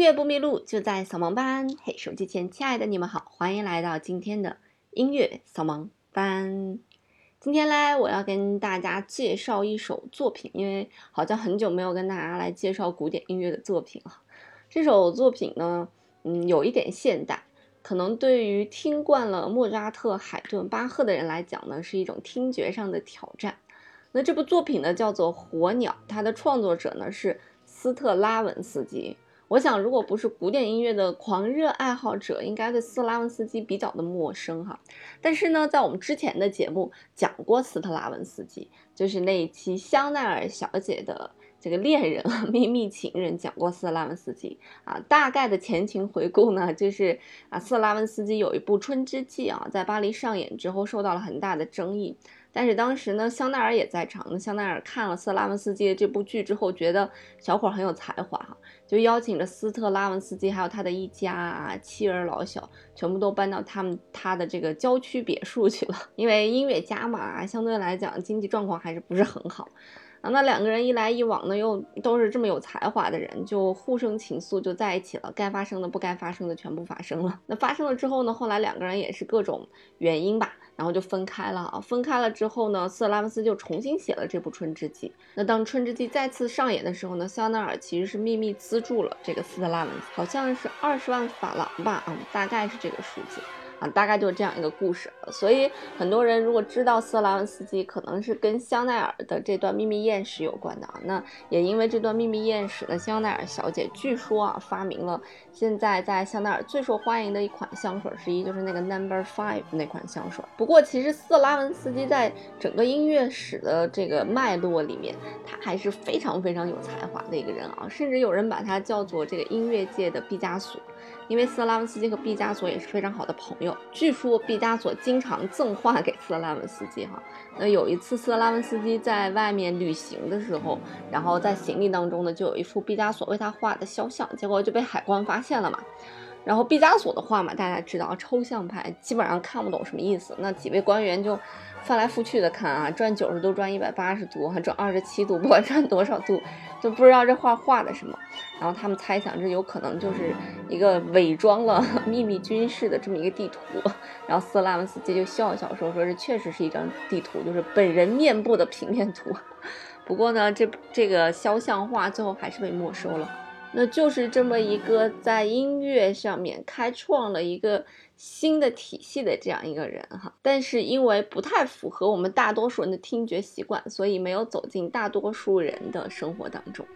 乐不迷路，就在扫盲班。嘿，手机前亲爱的你们好，欢迎来到今天的音乐扫盲班。今天嘞，我要跟大家介绍一首作品，因为好像很久没有跟大家来介绍古典音乐的作品了。这首作品呢，嗯，有一点现代，可能对于听惯了莫扎特、海顿、巴赫的人来讲呢，是一种听觉上的挑战。那这部作品呢，叫做《火鸟》，它的创作者呢是斯特拉文斯基。我想，如果不是古典音乐的狂热爱好者，应该对斯拉文斯基比较的陌生哈。但是呢，在我们之前的节目讲过斯特拉文斯基，就是那一期香奈儿小姐的这个恋人、秘密情人，讲过斯特拉文斯基啊。大概的前情回顾呢，就是啊，斯特拉文斯基有一部《春之祭》啊，在巴黎上演之后，受到了很大的争议。但是当时呢，香奈儿也在场。那香奈儿看了斯特拉文斯基这部剧之后，觉得小伙很有才华哈，就邀请了斯特拉文斯基还有他的一家啊，妻儿老小，全部都搬到他们他的这个郊区别墅去了。因为音乐家嘛，相对来讲经济状况还是不是很好。啊，那两个人一来一往呢，又都是这么有才华的人，就互生情愫，就在一起了。该发生的、不该发生的，全部发生了。那发生了之后呢，后来两个人也是各种原因吧，然后就分开了啊。分开了之后呢，斯特拉文斯就重新写了这部《春之祭》。那当《春之祭》再次上演的时候呢，香奈儿其实是秘密资助了这个斯特拉文斯，好像是二十万法郎吧，嗯，大概是这个数字。啊，大概就是这样一个故事，所以很多人如果知道斯拉文斯基，可能是跟香奈儿的这段秘密艳史有关的啊。那也因为这段秘密艳史呢，香奈儿小姐据说啊，发明了现在在香奈儿最受欢迎的一款香水之一，就是那个 Number Five 那款香水。不过其实斯拉文斯基在整个音乐史的这个脉络里面，他还是非常非常有才华的一个人啊，甚至有人把他叫做这个音乐界的毕加索。因为斯拉文斯基和毕加索也是非常好的朋友，据说毕加索经常赠画给斯拉文斯基哈。那有一次斯拉文斯基在外面旅行的时候，然后在行李当中呢就有一幅毕加索为他画的肖像，结果就被海关发现了嘛。然后毕加索的画嘛，大家知道抽象派基本上看不懂什么意思，那几位官员就。翻来覆去的看啊，转九十度，转一百八十度，还转二十七度，不管转多少度，就不知道这画画的什么。然后他们猜想，这有可能就是一个伪装了 秘密军事的这么一个地图。然后斯拉文斯基就笑笑说：“说这确实是一张地图，就是本人面部的平面图。不过呢，这这个肖像画最后还是被没收了。”那就是这么一个在音乐上面开创了一个新的体系的这样一个人哈，但是因为不太符合我们大多数人的听觉习惯，所以没有走进大多数人的生活当中。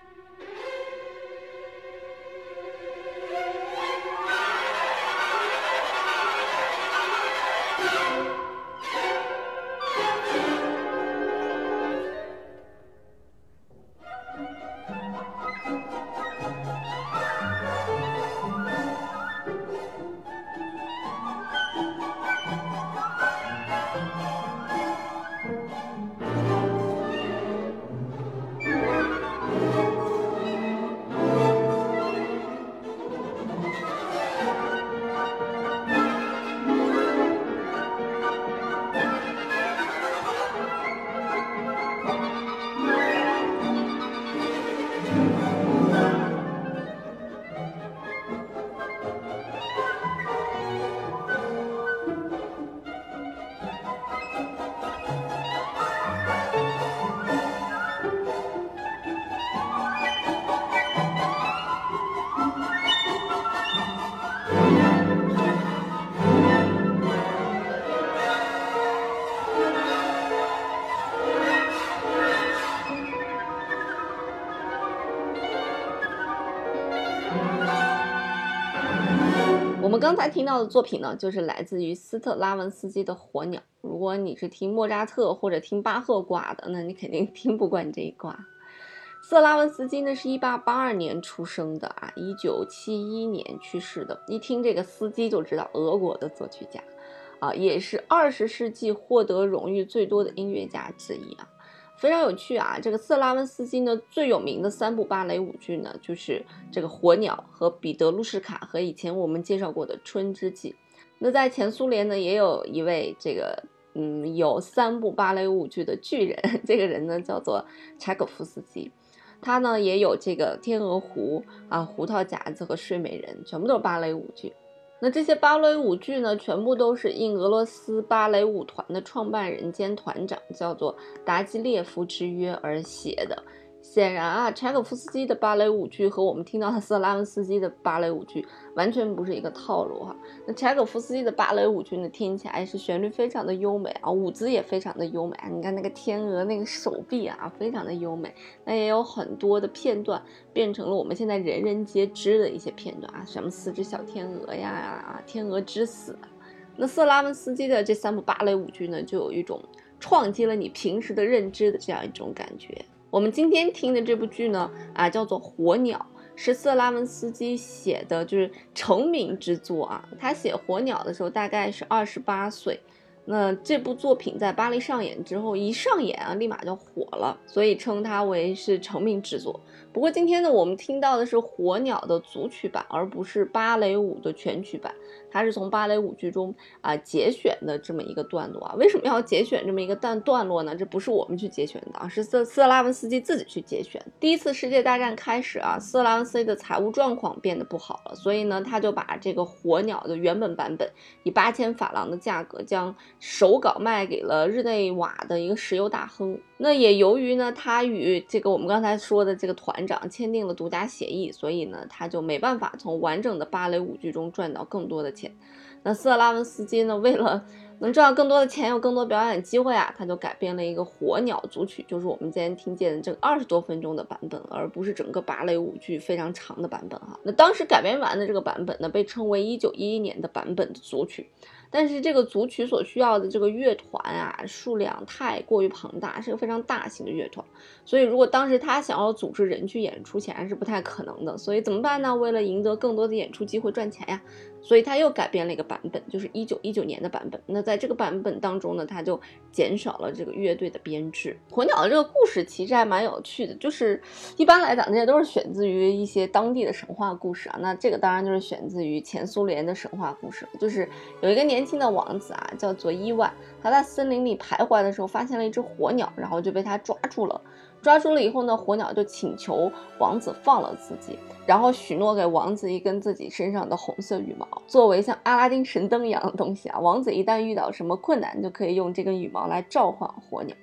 刚才听到的作品呢，就是来自于斯特拉文斯基的《火鸟》。如果你是听莫扎特或者听巴赫挂的，那你肯定听不惯这一挂。斯特拉文斯基呢，是一八八二年出生的啊，一九七一年去世的。一听这个司机就知道，俄国的作曲家，啊，也是二十世纪获得荣誉最多的音乐家之一啊。非常有趣啊！这个斯拉文斯基呢，最有名的三部芭蕾舞剧呢，就是这个《火鸟》和《彼得鲁什卡》和以前我们介绍过的《春之祭》。那在前苏联呢，也有一位这个嗯有三部芭蕾舞剧的巨人，这个人呢叫做柴可夫斯基。他呢也有这个天鹅湖啊、胡桃夹子和睡美人，全部都是芭蕾舞剧。那这些芭蕾舞剧呢，全部都是应俄罗斯芭蕾舞团的创办人兼团长叫做达基列夫之约而写的。显然啊，柴可夫斯基的芭蕾舞剧和我们听到的斯拉文斯基的芭蕾舞剧完全不是一个套路哈。那柴可夫斯基的芭蕾舞剧呢，听起来是旋律非常的优美啊，舞姿也非常的优美啊。你看那个天鹅那个手臂啊，非常的优美。那也有很多的片段变成了我们现在人人皆知的一些片段啊，什么四只小天鹅呀啊，天鹅之死。那色拉文斯基的这三部芭蕾舞剧呢，就有一种撞击了你平时的认知的这样一种感觉。我们今天听的这部剧呢，啊，叫做《火鸟》，是色拉文斯基写的，就是成名之作啊。他写《火鸟》的时候大概是二十八岁。那这部作品在巴黎上演之后，一上演啊，立马就火了，所以称它为是成名之作。不过今天呢，我们听到的是《火鸟》的组曲版，而不是芭蕾舞的全曲版。它是从芭蕾舞剧中啊节选的这么一个段落啊。为什么要节选这么一个段段落呢？这不是我们去节选的啊，是色色拉文斯基自己去节选。第一次世界大战开始啊，色拉文斯基的财务状况变得不好了，所以呢，他就把这个《火鸟》的原本版本以八千法郎的价格将手稿卖给了日内瓦的一个石油大亨。那也由于呢，他与这个我们刚才说的这个团长签订了独家协议，所以呢，他就没办法从完整的芭蕾舞剧中赚到更多的钱。那斯特拉文斯基呢，为了能赚到更多的钱，有更多表演机会啊，他就改编了一个《火鸟》组曲，就是我们今天听见的这个二十多分钟的版本，而不是整个芭蕾舞剧非常长的版本哈。那当时改编完的这个版本呢，被称为一九一一年的版本的组曲。但是这个组曲所需要的这个乐团啊，数量太过于庞大，是个非常大型的乐团，所以如果当时他想要组织人去演出，显然是不太可能的。所以怎么办呢？为了赢得更多的演出机会赚钱呀，所以他又改编了一个版本，就是一九一九年的版本。那在这个版本当中呢，他就减少了这个乐队的编制。火鸟的这个故事其实还蛮有趣的，就是一般来讲这些都是选自于一些当地的神话故事啊。那这个当然就是选自于前苏联的神话故事，就是有一个年。轻的王子啊，叫做伊万，他在森林里徘徊的时候，发现了一只火鸟，然后就被他抓住了。抓住了以后呢，火鸟就请求王子放了自己，然后许诺给王子一根自己身上的红色羽毛，作为像阿拉丁神灯一样的东西啊。王子一旦遇到什么困难，就可以用这根羽毛来召唤火鸟。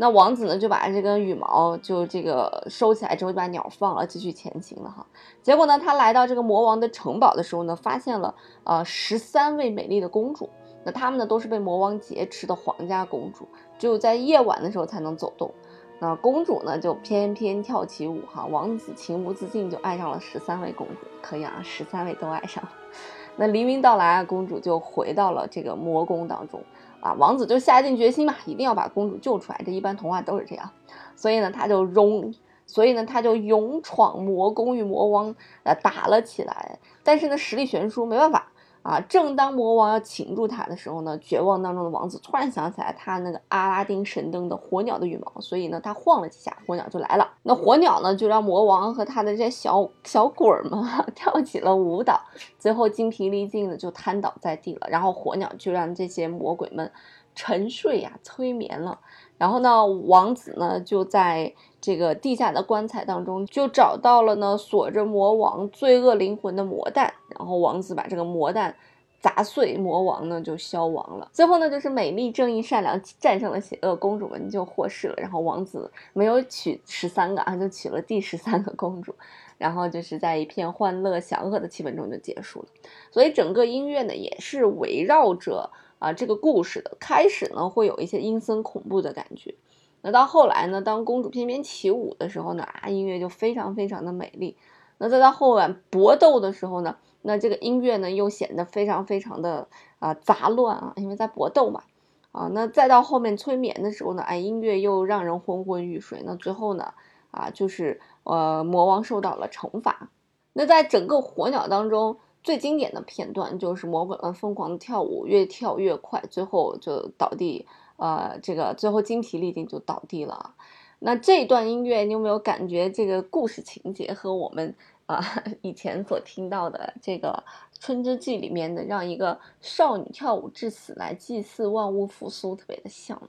那王子呢，就把这根羽毛就这个收起来之后，就把鸟放了，继续前行了哈。结果呢，他来到这个魔王的城堡的时候呢，发现了呃十三位美丽的公主。那她们呢，都是被魔王劫持的皇家公主，只有在夜晚的时候才能走动。那公主呢，就翩翩跳起舞哈。王子情不自禁就爱上了十三位公主，可以啊，十三位都爱上了。那黎明到来啊，公主就回到了这个魔宫当中。啊，王子就下定决心嘛，一定要把公主救出来。这一般童话都是这样，所以呢，他就勇，所以呢，他就勇闯魔宫与魔王呃打了起来。但是呢，实力悬殊，没办法。啊！正当魔王要擒住他的时候呢，绝望当中的王子突然想起来他那个阿拉丁神灯的火鸟的羽毛，所以呢，他晃了几下，火鸟就来了。那火鸟呢，就让魔王和他的这些小小鬼儿们 跳起了舞蹈，最后精疲力尽的就瘫倒在地了。然后火鸟就让这些魔鬼们沉睡呀，催眠了。然后呢，王子呢就在。这个地下的棺材当中，就找到了呢锁着魔王罪恶灵魂的魔蛋，然后王子把这个魔弹砸碎，魔王呢就消亡了。最后呢，就是美丽、正义、善良战胜了邪恶，公主们就获释了。然后王子没有娶十三个啊，就娶了第十三个公主，然后就是在一片欢乐祥和的气氛中就结束了。所以整个音乐呢也是围绕着啊这个故事的。开始呢会有一些阴森恐怖的感觉。那到后来呢？当公主翩翩起舞的时候呢，啊，音乐就非常非常的美丽。那再到后面搏斗的时候呢，那这个音乐呢又显得非常非常的啊杂乱啊，因为在搏斗嘛，啊，那再到后面催眠的时候呢，哎，音乐又让人昏昏欲睡。那最后呢，啊，就是呃魔王受到了惩罚。那在整个火鸟当中，最经典的片段就是魔鬼们疯狂的跳舞，越跳越快，最后就倒地。呃，这个最后精疲力尽就倒地了。那这段音乐，你有没有感觉这个故事情节和我们啊 以前所听到的这个《春之祭》里面的让一个少女跳舞致死来祭祀万物复苏特别的像？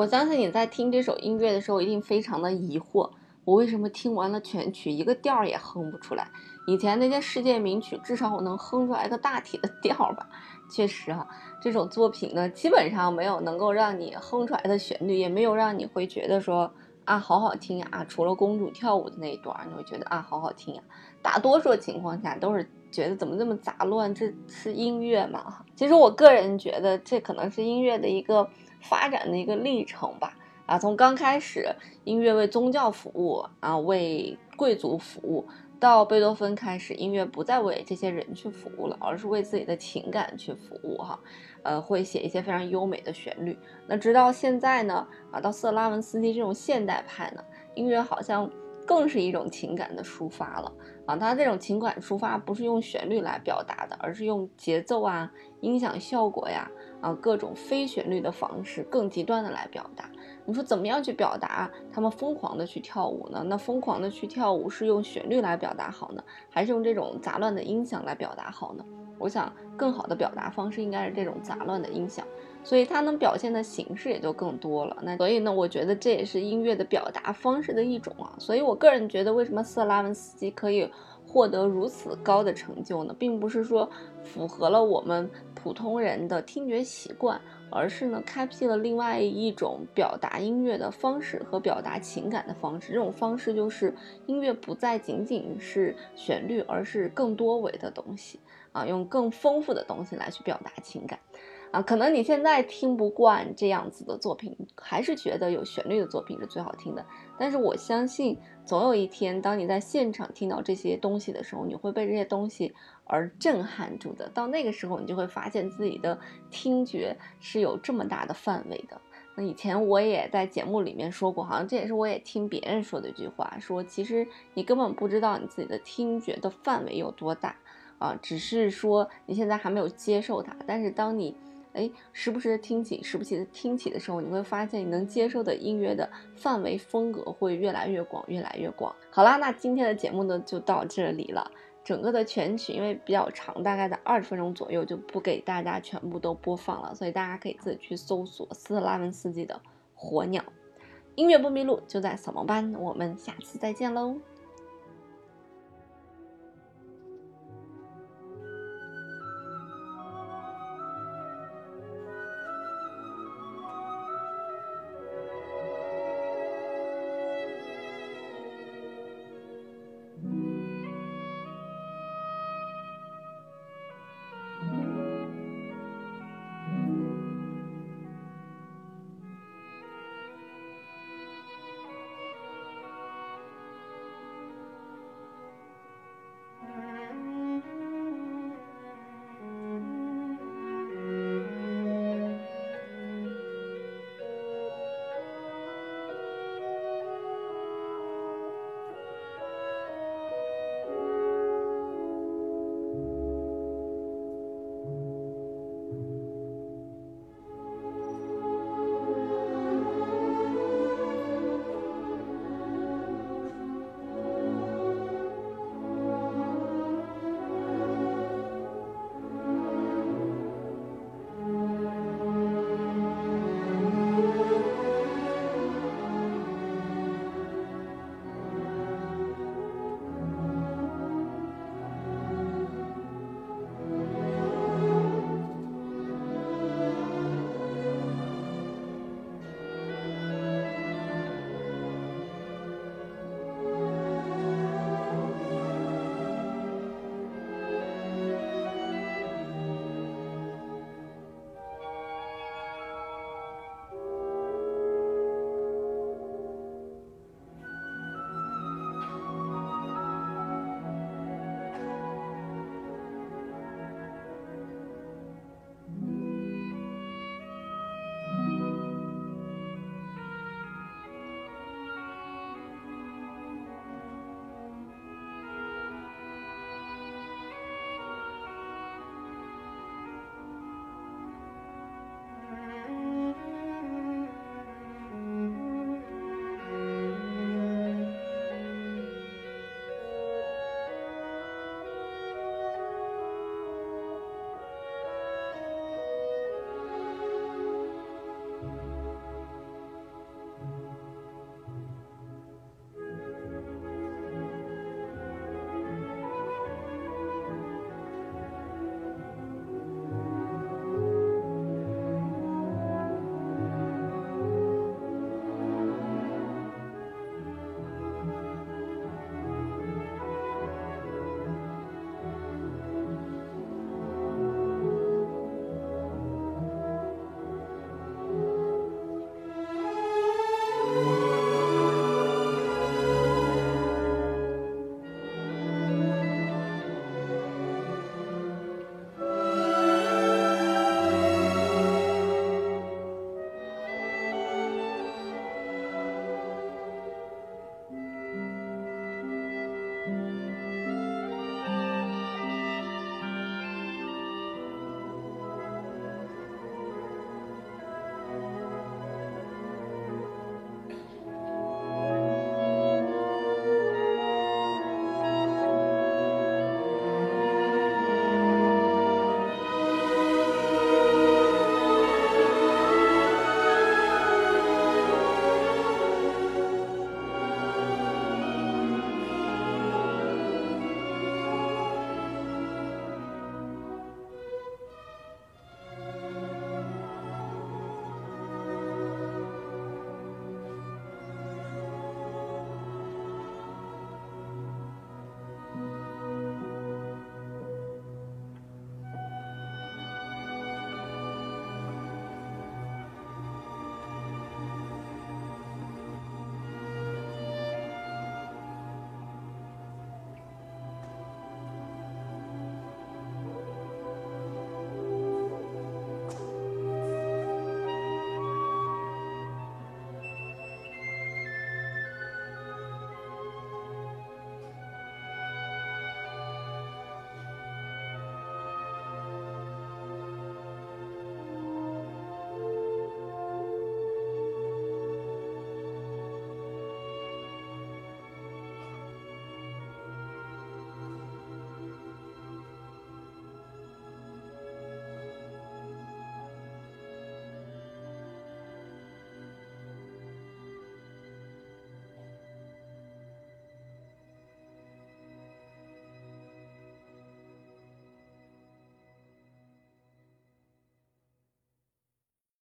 我相信你在听这首音乐的时候，一定非常的疑惑，我为什么听完了全曲一个调儿也哼不出来？以前那些世界名曲，至少我能哼出来个大体的调儿吧？确实哈，这首作品呢，基本上没有能够让你哼出来的旋律，也没有让你会觉得说啊好好听呀。除了公主跳舞的那一段，你会觉得啊好好听呀。大多数情况下都是觉得怎么这么杂乱？这是音乐吗？其实我个人觉得，这可能是音乐的一个发展的一个历程吧。啊，从刚开始音乐为宗教服务啊，为贵族服务，到贝多芬开始，音乐不再为这些人去服务了，而是为自己的情感去服务哈。呃，会写一些非常优美的旋律。那直到现在呢？啊，到色拉文斯基这种现代派呢，音乐好像。更是一种情感的抒发了啊！他这种情感抒发不是用旋律来表达的，而是用节奏啊、音响效果呀啊各种非旋律的方式，更极端的来表达。你说怎么样去表达他们疯狂的去跳舞呢？那疯狂的去跳舞是用旋律来表达好呢，还是用这种杂乱的音响来表达好呢？我想更好的表达方式应该是这种杂乱的音响。所以它能表现的形式也就更多了。那所以呢，我觉得这也是音乐的表达方式的一种啊。所以我个人觉得，为什么色拉文斯基可以获得如此高的成就呢？并不是说符合了我们普通人的听觉习惯，而是呢，开辟了另外一种表达音乐的方式和表达情感的方式。这种方式就是音乐不再仅仅是旋律，而是更多维的东西啊，用更丰富的东西来去表达情感。啊，可能你现在听不惯这样子的作品，还是觉得有旋律的作品是最好听的。但是我相信，总有一天，当你在现场听到这些东西的时候，你会被这些东西而震撼住的。到那个时候，你就会发现自己的听觉是有这么大的范围的。那以前我也在节目里面说过，好像这也是我也听别人说的一句话，说其实你根本不知道你自己的听觉的范围有多大啊，只是说你现在还没有接受它。但是当你哎，时不时的听起，时不时的听起的时候，你会发现你能接受的音乐的范围风格会越来越广，越来越广。好啦，那今天的节目呢就到这里了。整个的全曲因为比较长，大概在二十分钟左右，就不给大家全部都播放了，所以大家可以自己去搜索斯特拉文斯基的《火鸟》。音乐不迷路，就在扫盲班。我们下次再见喽。